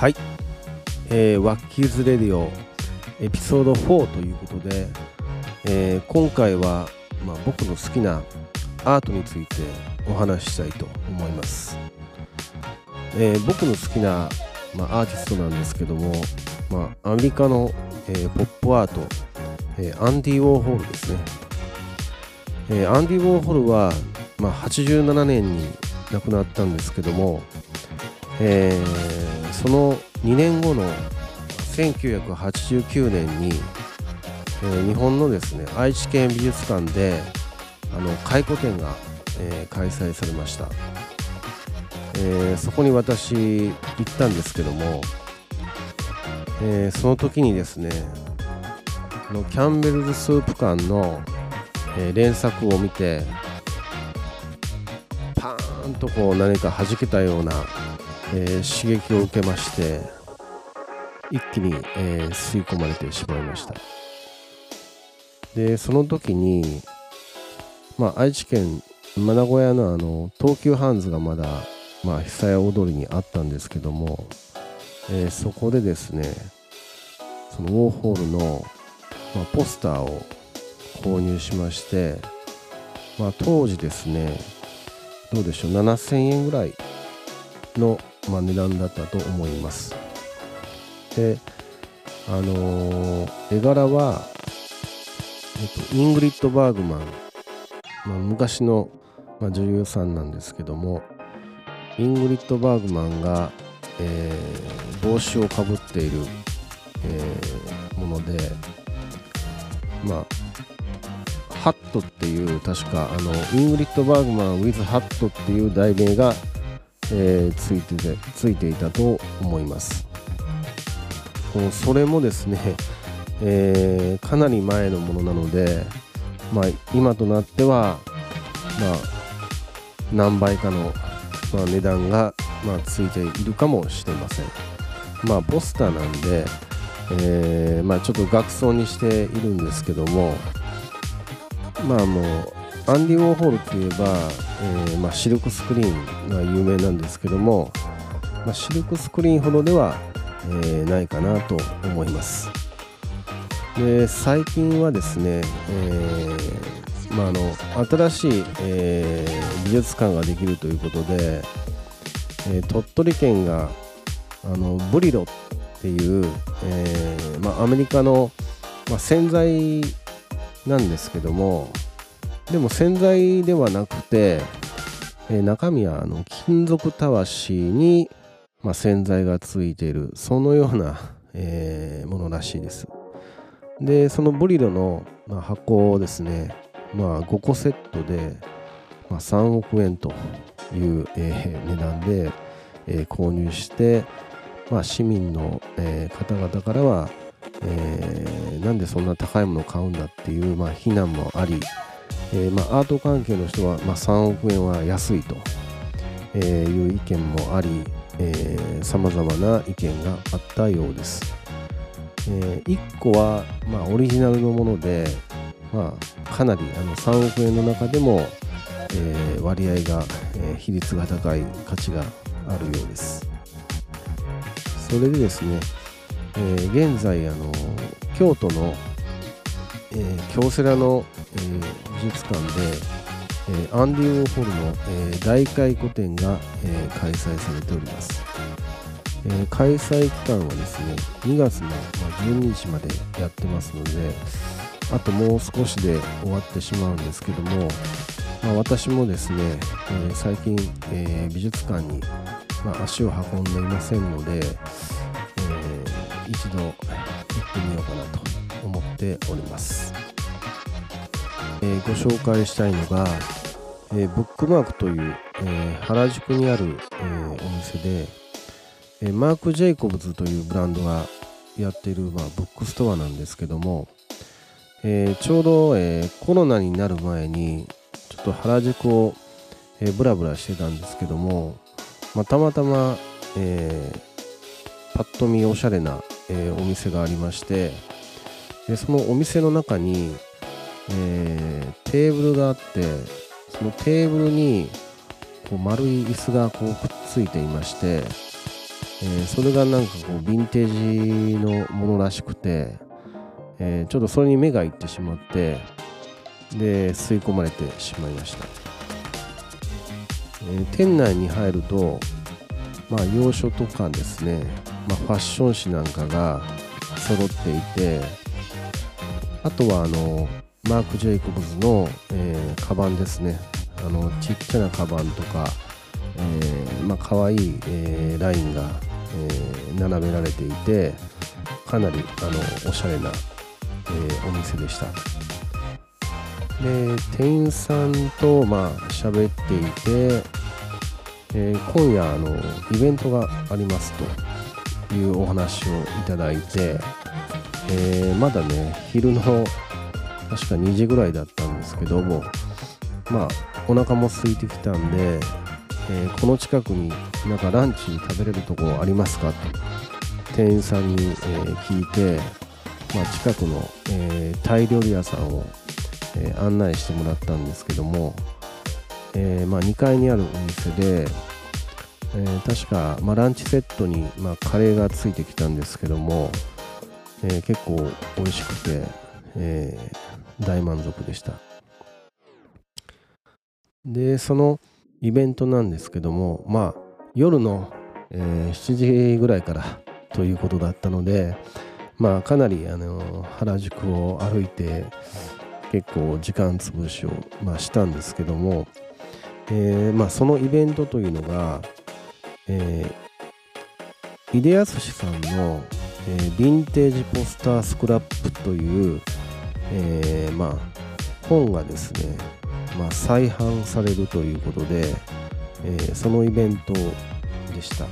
はい、えー、ワッキーズレディオエピソード4ということで、えー、今回は、まあ、僕の好きなアートについてお話ししたいと思います、えー、僕の好きな、まあ、アーティストなんですけども、まあ、アメリカの、えー、ポップアート、え、アンディ・ウォーホールですね、え、アンディ・ウォーホールは、まあ、87年に亡くなったんですけども、えー、その2年後の1989年に、えー、日本のですね愛知県美術館であの回顧展が、えー、開催されました、えー、そこに私行ったんですけども、えその時にですねのキャンベルズスープ館の、え連作を見てパーンとこう何か弾けたようなえー、刺激を受けまして一気に、えー、吸い込まれてしまいました。でその時に、まあ、愛知県名古屋のあの東急ハンズがまだ、まあ、久屋踊りにあったんですけども、えー、そこでですねそのウォーホールの、まあ、ポスターを購入しまして、まあ、当時ですねどうでしょう7000円ぐらいのまあ、値段だったと思います。であのー、絵柄は、えっと、イングリッド・バーグマン、まあ、昔の、まあ、女優さんなんですけどもイングリッド・バーグマンが、えー、帽子をかぶっている、えー、ものでまあハットっていう確かあのイングリッド・バーグマン with ハットっていう題名がえー、ついててついていたと思います。それもですね、えー、かなり前のものなので、まあ、今となっては、まあ、何倍かの、まあ、値段が、まあ、ついているかもしれません。まあポスターなんで、えー、まあ、ちょっと額装にしているんですけどもまあもうアンディ・ウォーホールといえば、えー、まあ、シルクスクリーンが有名なんですけども、まあ、シルクスクリーンほどでは、えー、ないかなと思います。で最近はですね、えー、まあ、あの新しい、え美術館ができるということで、え鳥取県があのブリロっていう、えまあ、アメリカの、ま洗剤なんですけども、でも洗剤ではなくて、えー、中身はあの金属たわしに、まあ、洗剤がついているそのような、えー、ものらしいです。でそのブリロの、まあ、箱をですね、まあ、5個セットで、まあ、3億円という、えー、値段で、えー、購入して、まあ、市民の、えー、方々からは、えー、なんでそんな高いものを買うんだっていう、まあ、非難もあり、えー、まあ、アート関係の人は、まあ、3億円は安いと、えいう意見もありさまざまな意見があったようです、えー、1個は、まあ、オリジナルのもので、まあ、かなりあの3億円の中でも、えー、割合が、えー、比率が高い価値があるようです。それでですね、え、現在あの京都のえー、京セラの、えー、美術館で、えー、アンディ・ウォーホルの、えー、大回顧展が、えー、開催されております、えー、開催期間はですね2月の、まあ、12日までやってますのであともう少しで終わってしまうんですけども、まあ、私もですね、えー、最近、えー、美術館に、まあ、足を運んでいませんので、えー、一度行ってみようかなと。思っております、えー、ご紹介したいのが、えー、ブックマークという、えー、原宿にある、えお店で、えマーク・ジェイコブズというブランドがやっている、まあ、ブックストアなんですけども、えちょうど、えコロナになる前にちょっと原宿を、えブラブラしてたんですけども、まあ、たまたま、えパッと見おしゃれな、えお店がありまして、でそのお店の中に、えー、テーブルがあってそのテーブルにこう丸い椅子がこうくっついていましてえー、それがなんかこうヴィンテージのものらしくて、えー、ちょっとそれに目がいってしまってで吸い込まれてしまいました、えー、店内に入るとまあ洋書とかですね、まあ、ファッション誌なんかが揃っていてあとはあのマーク・ジェイコブズの、えー、カバンですね。あのちっちゃなカバンとか、えー、まあ可愛い、えー、ラインが、えー、並べられていてかなりあのおしゃれな、えー、お店でした。で店員さんとまあ喋っていて、えー、今夜あのイベントがありますというお話をいただいて、えー、まだね昼の確か2時ぐらいだったんですけどもまあお腹も空いてきたんで、えー、この近くになんかランチ食べれるとこありますかと店員さんに、えー、聞いて、まあ、近くの、えー、タイ料理屋さんを、え案内してもらったんですけども、えまあ、2階にあるお店で、え確か、まあ、ランチセットに、ま、カレーがついてきたんですけども、え結構美味しくて、え大満足でした。で、そのイベントなんですけども、まあ、夜の、えー、7時ぐらいからということだったので、まあ、かなりあの原宿を歩いて結構時間潰しを、まあ、したんですけども、えーまあ、そのイベントというのが、えー、井出康さんの、えー、ヴィンテージポスタースクラップという、えー、まあ、本がですね、まあ、再販されるということで、えー、そのイベントでした。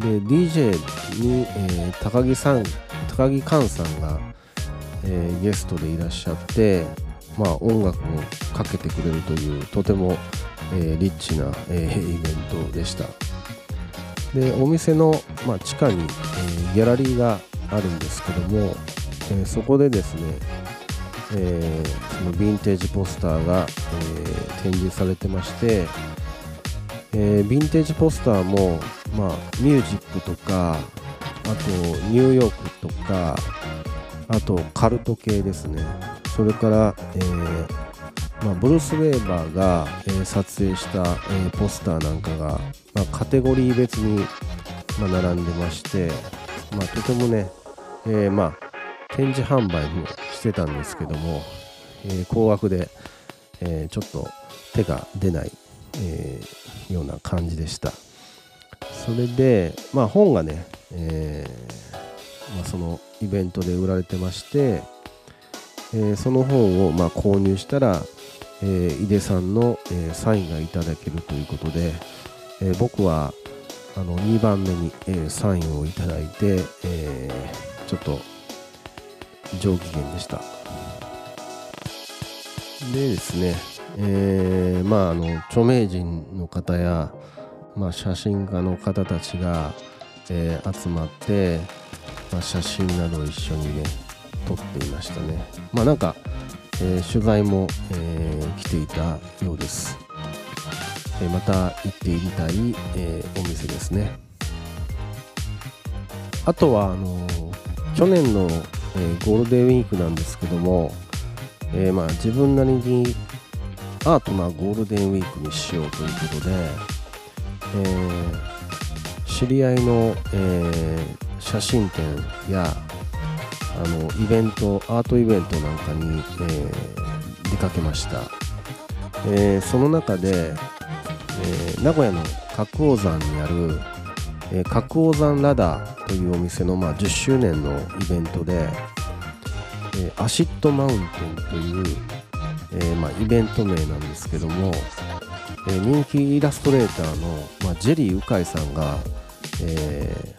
で DJ に、えー、高木さん高木寛さんが、えー、ゲストでいらっしゃってまあ音楽もかけてくれるというとても、えー、リッチな、えー、イベントでした。でお店の、まあ、地下に、えー、ギャラリーがあるんですけども、えー、そこでですねえー、そのヴィンテージポスターが、え、展示されてまして、え、ヴィンテージポスターも、まあ、ミュージックとかあとニューヨークとかあとカルト系ですね。それから、えーまあ、ブルース・ウェーバーが、えー、撮影した、えー、ポスターなんかが、まあ、カテゴリー別に、まあ、並んでまして、まあ、とてもね、えーまあ、展示販売もしてたんですけども、えー、高額で、えー、ちょっと手が出ない、えー、ような感じでした。それで、まあ、本がね、えまあ、そのイベントで売られてまして、えその本をまあ購入したら、え井出さんの、えサインがいただけるということで、え僕はあの2番目に、えサインをいただいて、えちょっと上機嫌でした。でですね、えー、まああの著名人の方や、まあ、写真家の方たちが、え、集まって、まあ、写真などを一緒にね撮っていましたね。まあなんか、えー、取材も、えー、来ていたようです、えー、また行ってみたい、えー、お店ですね。あとはあの去年のえ、ゴールデンウィークなんですけども、え、まあ自分なりにアートなゴールデンウィークにしようということで、え、知り合いの、え写真展やあのイベントアートイベントなんかに、え出かけました、えその中で、え名古屋の角王山にあるえー、角王山ラダーというお店の、まあ、10周年のイベントで、え、アシッドマウンテンという、え、まあ、イベント名なんですけども、え人気イラストレーターの、まあ、ジェリー・ウカイさんが、え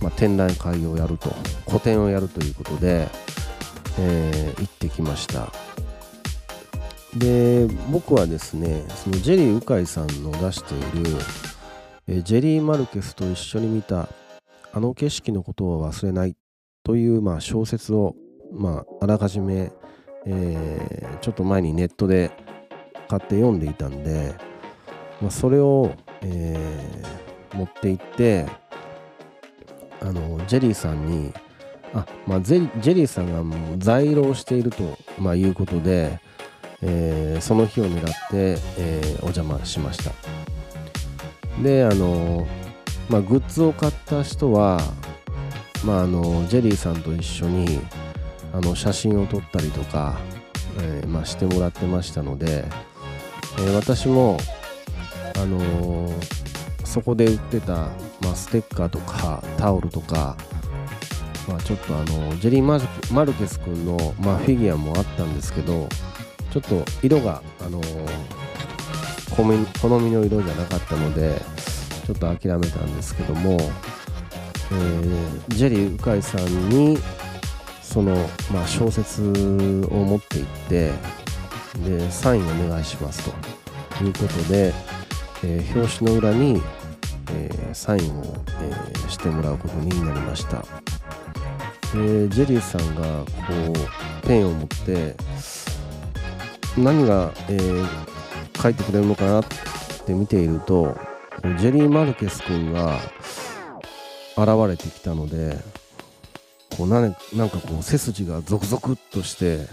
まあ、展覧会をやると個展をやるということで、え行ってきました。で僕はですねそのジェリー・ウカイさんの出しているえジェリー・マルケスと一緒に見たあの景色のことを忘れないという、まあ、小説を、まあ、あらかじめ、えー、ちょっと前にネットで買って読んでいたんで、まあ、それを、え持って行ってジェリーさんにあ、まあ、ジェリーさんがもう在廊していると、まあ、いうことで、えー、その日を狙って、えー、お邪魔しました。であの、まあ、グッズを買った人は、まあ、あのジェリーさんと一緒にあの写真を撮ったりとか、えー、まあ、してもらってましたので、えー、私も、あの、そこで売ってた、まあ、ステッカーとかタオルとか、まあ、ちょっとあのジェリーマ・ルケス君の、まあ、フィギュアもあったんですけどちょっと色が、あの好みの色じゃなかったのでちょっと諦めたんですけども、えー、ジェリー鵜飼さんにその、まあ、小説を持っていってでサインお願いしますということで、えー、表紙の裏に、えー、サインを、えー、してもらうことになりました。でジェリーさんがこうペンを持って何が、えー、書いてくれるのかなって見ているとジェリー・マルケス君が現れてきたのでこうななんかこう背筋がゾクゾクっとして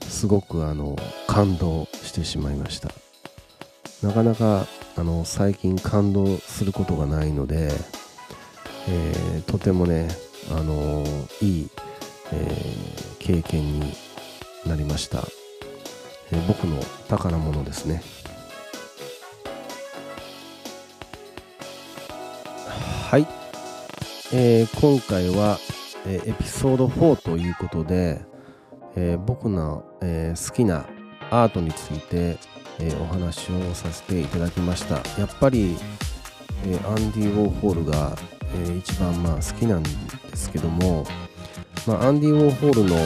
すごくあの感動してしまいました。なかなかあの最近感動することがないので、えー、とてもねあのいい、えー、経験になりました、え、僕の宝物ですね。はい、えー、今回はえ、エピソード4ということで、え、僕の、え、好きなアートについて、えお話をさせていただきました。やっぱり、えアンディ・ウォーホールが、え一番まあ好きなんですけども、まあ、アンディ・ウォーホールの、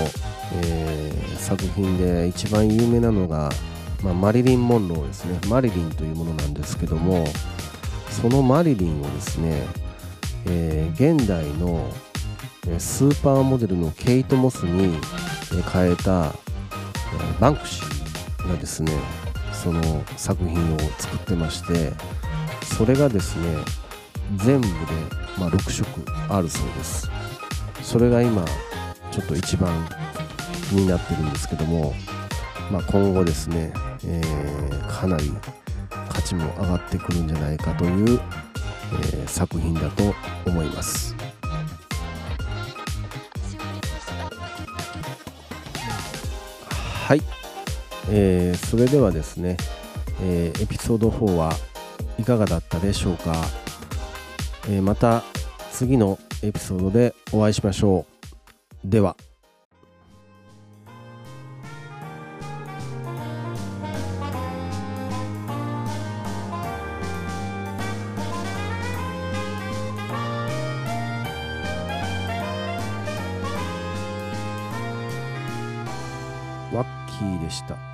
え作品で一番有名なのが、まあ、マリリン・モンローですね。マリリンというものなんですけどもそのマリリンをですね、え現代のスーパーモデルのケイト・モスに変えたバンクシーがですねその作品を作ってましてそれがですね全部で、まあ、6色あるそうです。それが今ちょっと一番気になってるんですけども、まあ、今後ですね、えー、かなり価値も上がってくるんじゃないかという、えー、作品だと思います。はい、えー、それではですね、えー、エピソード4はいかがだったでしょうか、えー、また次のエピソードでお会いしましょう。では。ワッキーでした。